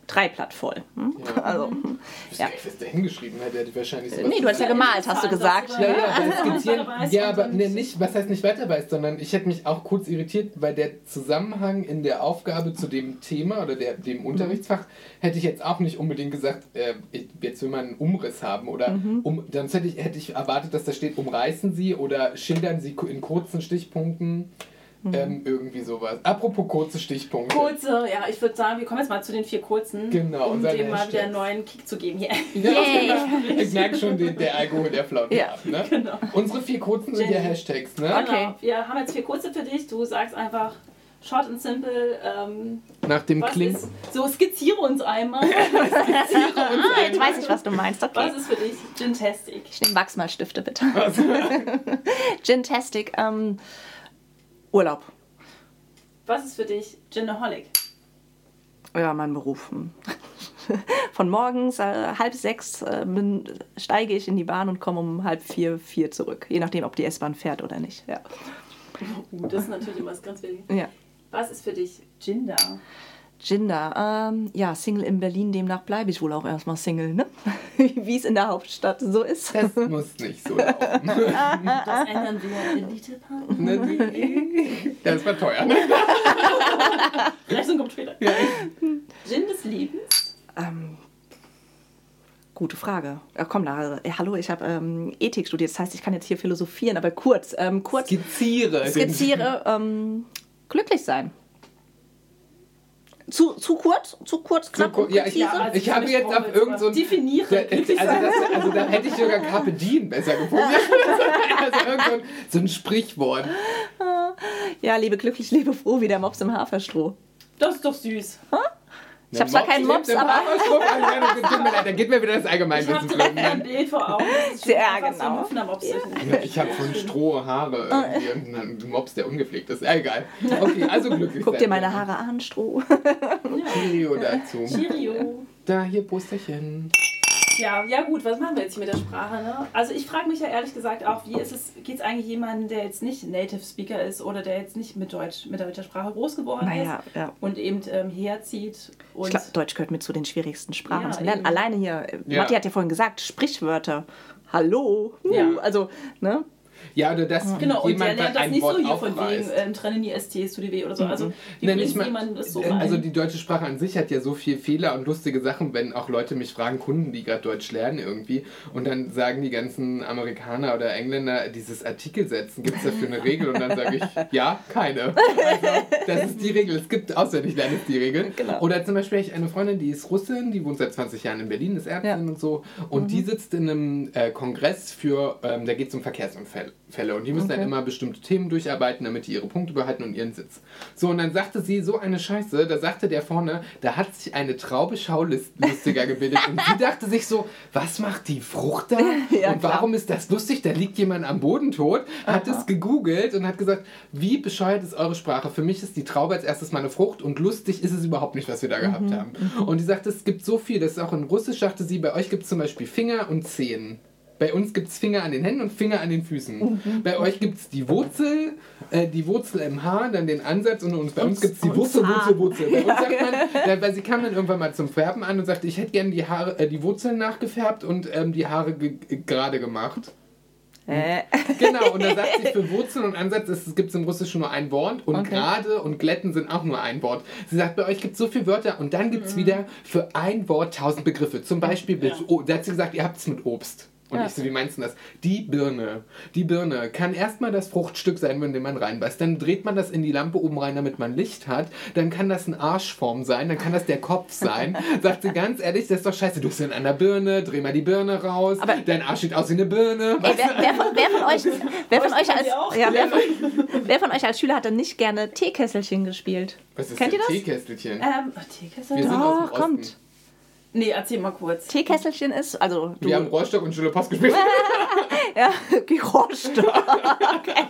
A3-Blatt voll. Hm? Ja. Also, Ich Ja. weiß gar nicht, was der hingeschrieben hätte, hätte ich wahrscheinlich sowas nee, du hast ja gemalt, hast du gesagt. Zahlen, Ja, ja, oder- bei Ja, ja, aber dann- ne, nicht, was heißt nicht weiter weiß, sondern ich hätte mich auch kurz irritiert, weil der Zusammenhang in der Aufgabe zu dem Thema oder der, Mhm. dem Unterrichtsfach hätte ich jetzt auch nicht unbedingt gesagt, äh, ich, jetzt will man einen Umriss haben oder Mhm. um, dann hätte ich, hätte ich erwartet, dass da steht, umreißen Sie oder schildern Sie in kurzen Stichpunkten Mhm. ähm, irgendwie sowas. Apropos kurze Stichpunkte. Kurze, ja, ich würde sagen, wir kommen jetzt mal zu den vier kurzen, Genau, um dem mal wieder einen neuen Kick zu geben hier. Ja, Yay. ich merke schon, den, der Alkohol, der flaut Ja. ab. Ne? Genau. Unsere vier kurzen sind ja. Hashtags, ne? Okay. Genau. Wir haben jetzt vier kurze für dich. Du sagst einfach short and simple. Ähm, Nach dem Kling. ist, so skizziere uns einmal. ah, jetzt weiß ich, was du meinst. Okay. Was ist für dich Gintastic? Ich nehme Wachsmalstifte, bitte. Gintastic, ähm, Urlaub. Was ist für dich Ginaholic? Ja, mein Beruf. Von morgens äh, halb sechs äh, bin, steige ich in die Bahn und komme um halb vier, vier zurück. Je nachdem, ob die S-Bahn fährt oder nicht. Ja. Uh, das ist natürlich immer das ganz Wichtige. ja. Was ist für dich Ginder? Ginder, ähm, ja, Single in Berlin, demnach bleibe ich wohl auch erstmal Single, ne? Wie es in der Hauptstadt so ist. Das muss nicht so laufen. Das ändern wir Elite Park. Ne? das war teuer. Ne? Rechnung kommt später. Gin des Lebens. Ähm, gute Frage. Ja, komm, da, äh, hallo, ich habe ähm, Ethik studiert, das heißt, ich kann jetzt hier philosophieren, aber kurz, ähm, kurz Skizziere. skizziere, ähm, glücklich sein. Zu, zu kurz? Zu kurz, knapp kur- und ja, ich- präzise? Ja, also Ich habe jetzt auf irgend so ein- Definiere. Da, glücklich also, das, also da hätte ich sogar Carpe Diem besser gefunden. also so ein, so ein Sprichwort. Ja, lebe glücklich, lebe froh, wie der Mops im Haferstroh. Das ist doch süß. Ich habe zwar keinen Mops, aber... Dann geht mir wieder das Ich habe Allgemeinwissen direkt ein flöten. Bild vor Augen. Genau. Ja, Ich habe von Stroh Haare irgendwie und einen Mops, der ungepflegt ist. Ja, egal. Okay, also glücklich Guck dir meine Haare an, Stroh. Cheerio dazu. Cheerio. Da, hier, Posterchen. Ja, ja gut, was machen wir jetzt hier mit der Sprache? Ne? Also ich frage mich ja ehrlich gesagt auch, wie ist es, geht es eigentlich jemandem, der jetzt nicht Native Speaker ist oder der jetzt nicht mit Deutsch, mit deutscher Sprache groß geworden Naja, ist ja. und eben ähm, herzieht und Ich glaub, Deutsch gehört mit zu den schwierigsten Sprachen Ja, zu lernen. eben. Alleine hier, Ja. Matti hat ja vorhin gesagt, Sprichwörter. Hallo. Uh, Ja. Also, ne? Ja, oder das, wie Genau, und der jemand lernt das nicht so Wort hier von wegen, ähm, trennen die STs zu DW oder so. Also, wie Nenn bringst ich mal, jemandem das so äh, rein? also die deutsche Sprache an sich hat ja so viel Fehler und lustige Sachen, wenn auch Leute mich fragen, Kunden, die gerade Deutsch lernen irgendwie, und dann sagen die ganzen Amerikaner oder Engländer, dieses Artikel setzen, gibt es dafür eine Regel? Und dann sage ich, ja, keine. Also, das ist die Regel. Es gibt auswendig lernen ist die Regel. Genau. Oder zum Beispiel habe ich eine Freundin, die ist Russin, die wohnt seit 20 Jahren in Berlin, ist Ärztin Ja. und so, und die sitzt in einem äh, Kongress für, ähm, da geht es um Verkehrsunfälle. Fälle. Und die müssen dann Okay. immer bestimmte Themen durcharbeiten, damit die ihre Punkte behalten und ihren Sitz. So, und dann sagte sie so eine Scheiße, da sagte der vorne, da hat sich eine Traube Schaulustiger gebildet. und sie dachte sich so, was macht die Frucht da? Ja, und klar. warum ist das lustig? Da liegt jemand am Boden tot, hat es gegoogelt und hat gesagt, wie bescheuert ist eure Sprache? Für mich ist die Traube als erstes mal eine Frucht und lustig ist es überhaupt nicht, was wir da gehabt Mhm, haben. Und die sagte, es gibt so viel, das ist auch in Russisch, sagte sie, bei euch gibt es zum Beispiel Finger und Zehen. Bei uns gibt es Finger an den Händen und Finger an den Füßen. Mhm. Bei euch gibt es die Wurzel, äh, die Wurzel im Haar, dann den Ansatz und, und bei uns gibt es die Wurzel. Wurzel, Wurzel. Bei uns sagt man, ja, weil sie kam dann irgendwann mal zum Färben an und sagte, ich hätte gerne die Haare, äh, die Wurzeln nachgefärbt und ähm, die Haare ge gerade gemacht. Äh, Genau, und da sagt sie, für Wurzeln und Ansatz gibt es im Russischen nur ein Wort und Okay. gerade und glätten sind auch nur ein Wort. Sie sagt, bei euch gibt es so viele Wörter und dann gibt es wieder für ein Wort tausend Begriffe. Zum Beispiel, mit, oh, da hat sie gesagt, ihr habt es mit Obst. Und Ja. ich so, wie meinst du das? Die Birne. Die Birne kann erstmal das Fruchtstück sein, wenn man reinbeißt. Dann dreht man das in die Lampe oben rein, damit man Licht hat. Dann kann das eine Arschform sein. Dann kann das der Kopf sein. Sagt sie ganz ehrlich, das ist doch scheiße. Du bist in einer Birne, dreh mal die Birne raus. Aber- Dein Arsch sieht aus wie eine Birne. ey, wer, wer, von, wer von euch, wer von Aber euch das als, kennt ihr auch? ja, wer, von, wer von euch als Schüler hat denn nicht gerne Teekesselchen gespielt? Was ist Kennt denn ihr das? Teekestelchen? Ähm, oh, Teekessel? Wir sind aus dem Osten. kommt. Nee, erzähl mal kurz. Teekesselchen ist, also du, Wir haben Rohrstock und Schule Post gespielt. ja. Okay.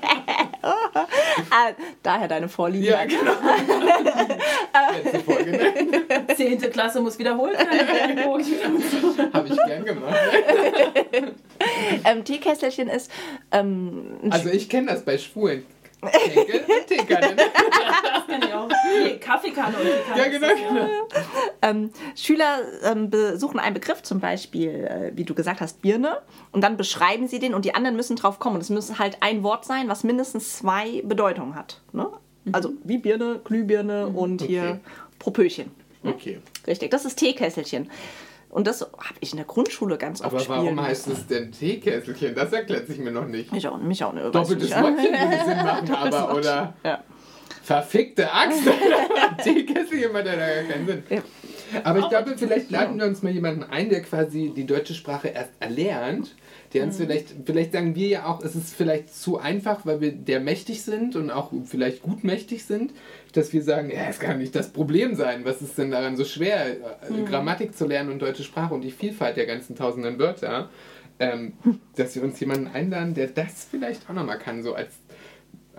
ah, daher deine Vorliebe. ja, genau. Letzte Folge, ne? Zehnte Klasse muss wiederholt werden. Habe ich gern gemacht. Ähm, Teekesselchen ist ähm, Also ich kenne das bei Schwulen. Teekanne. Das kann ich auch. Nee, Kaffeekanne und Teekanne. Ja, genau. ähm, Schüler ähm, besuchen einen Begriff, zum Beispiel, äh, wie du gesagt hast, Birne, und dann beschreiben sie den und die anderen müssen drauf kommen. Und es müssen halt ein Wort sein, was mindestens zwei Bedeutungen hat. Ne? Also wie Birne, Glühbirne und hier Okay. Propöchen. Okay. Richtig, das ist Teekesselchen. Und das habe ich in der Grundschule ganz oft Aber warum heißt es denn Teekesselchen? Das erklärt sich mir noch nicht. Mich auch, mich auch ne, Doppeltes nicht. Wörtchen würde Sinn machen, aber oder Ja. Verfickte Axt. Teekesselchen macht ja da gar keinen Sinn. Ja. Aber ich glaube, vielleicht laden wir uns mal jemanden ein, der quasi die deutsche Sprache erst erlernt. Der Mhm. uns vielleicht, vielleicht sagen wir ja auch, es ist vielleicht zu einfach, weil wir der mächtig sind und auch vielleicht gut mächtig sind, dass wir sagen, ja, es kann nicht das Problem sein. Was ist denn daran so schwer, äh, Mhm. Grammatik zu lernen und deutsche Sprache und die Vielfalt der ganzen tausenden Wörter, ähm, dass wir uns jemanden einladen, der das vielleicht auch nochmal kann, so als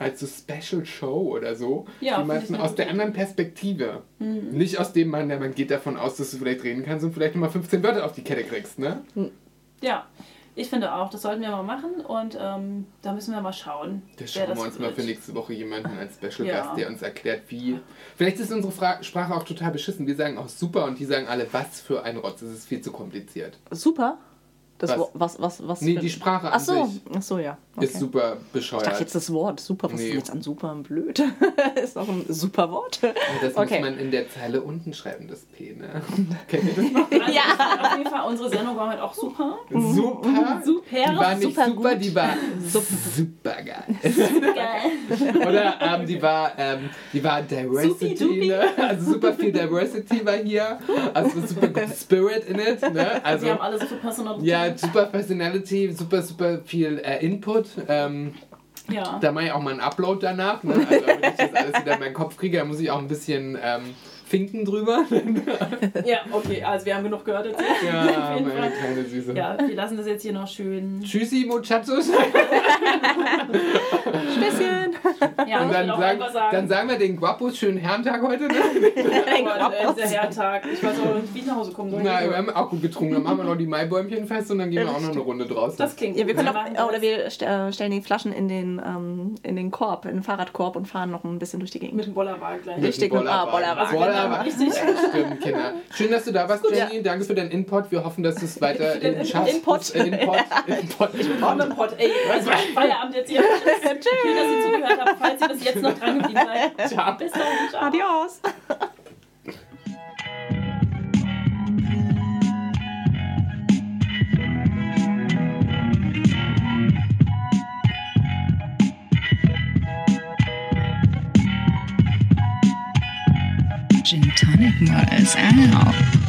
als so Special Show oder so. Ja, ich eine aus der anderen Perspektive. Nicht aus dem man, der man geht davon aus, dass du vielleicht reden kannst und vielleicht nochmal 15 Wörter auf die Kette kriegst, ne? Ja, ich finde auch, das sollten wir mal machen und ähm, da müssen wir mal schauen. Da wer schauen das wir uns mal wird. für nächste Woche jemanden als Special Ja. Gast, der uns erklärt, wie. Vielleicht ist unsere Fra Sprache auch total beschissen. Wir sagen auch super und die sagen alle, was für ein Rotz, es ist viel zu kompliziert. Super. Das Was? Was, was, was Nee, für- die Sprache an Ach so, sich ach so, ja. Ist super bescheuert. Ich dachte jetzt das Wort super. Was Nee. ist jetzt an super und blöd? ist noch ein super Wort. Und das Okay. muss man in der Zeile unten schreiben, das P, ne? Kennt ihr das noch? Also Ja. auf jeden Fall, unsere Sendung war heute auch super. Super. Super. Die war nicht Super super, gut. die war super geil. Geil. Oder ähm, die war, ähm, die war Diversity, ne? Also super viel Diversity war hier. Also super gut Spirit in it, ne? Also Sie haben alle so viel Personalität. ja, super Personality, super, super viel äh, Input. Ähm, ja. da mache ich auch mal einen Upload danach. Ne? Also wenn ich das alles wieder in meinen Kopf kriege, dann muss ich auch ein bisschen ähm, finken drüber. ja, okay, also wir haben genug gehört jetzt. ja, meine Fall. kleine Süße. Ja, wir lassen das jetzt hier noch schön. Tschüssi, Muchachos. Späßchen. Ja, Und ich dann auch sagen, sagen, dann sagen wir den Guapos schönen Herrentag heute. Ne? aber, äh, der Herrentag. Ich weiß auch nicht, wie ich nach Hause kommen soll. Na, wir haben auch gut getrunken. Dann machen wir noch die Maibäumchen fest und dann gehen wir auch noch eine Runde draußen. das klingt Ja, wir können auch, oder wir st äh, stellen die Flaschen in den, ähm, in den Korb, in den Fahrradkorb und fahren noch ein bisschen durch die mit Gegend. dem Bollerwagen gleich. Richtig, mit ah, Bollerwagen. Bollerwagen. Richtig. Stimmt, Kinder. Schön, dass du da warst, Jenny. Danke für deinen Input. Wir hoffen, dass du es weiter schaffst. Input. Input. Input. Komm im Pott, ey, also Feierabend jetzt hier. Schön, dass ihr zugehört habt, falls ihr bis jetzt noch dran geblieben seid. Ciao. Bis dann, ciao. Adios. Gin Tonic Models out.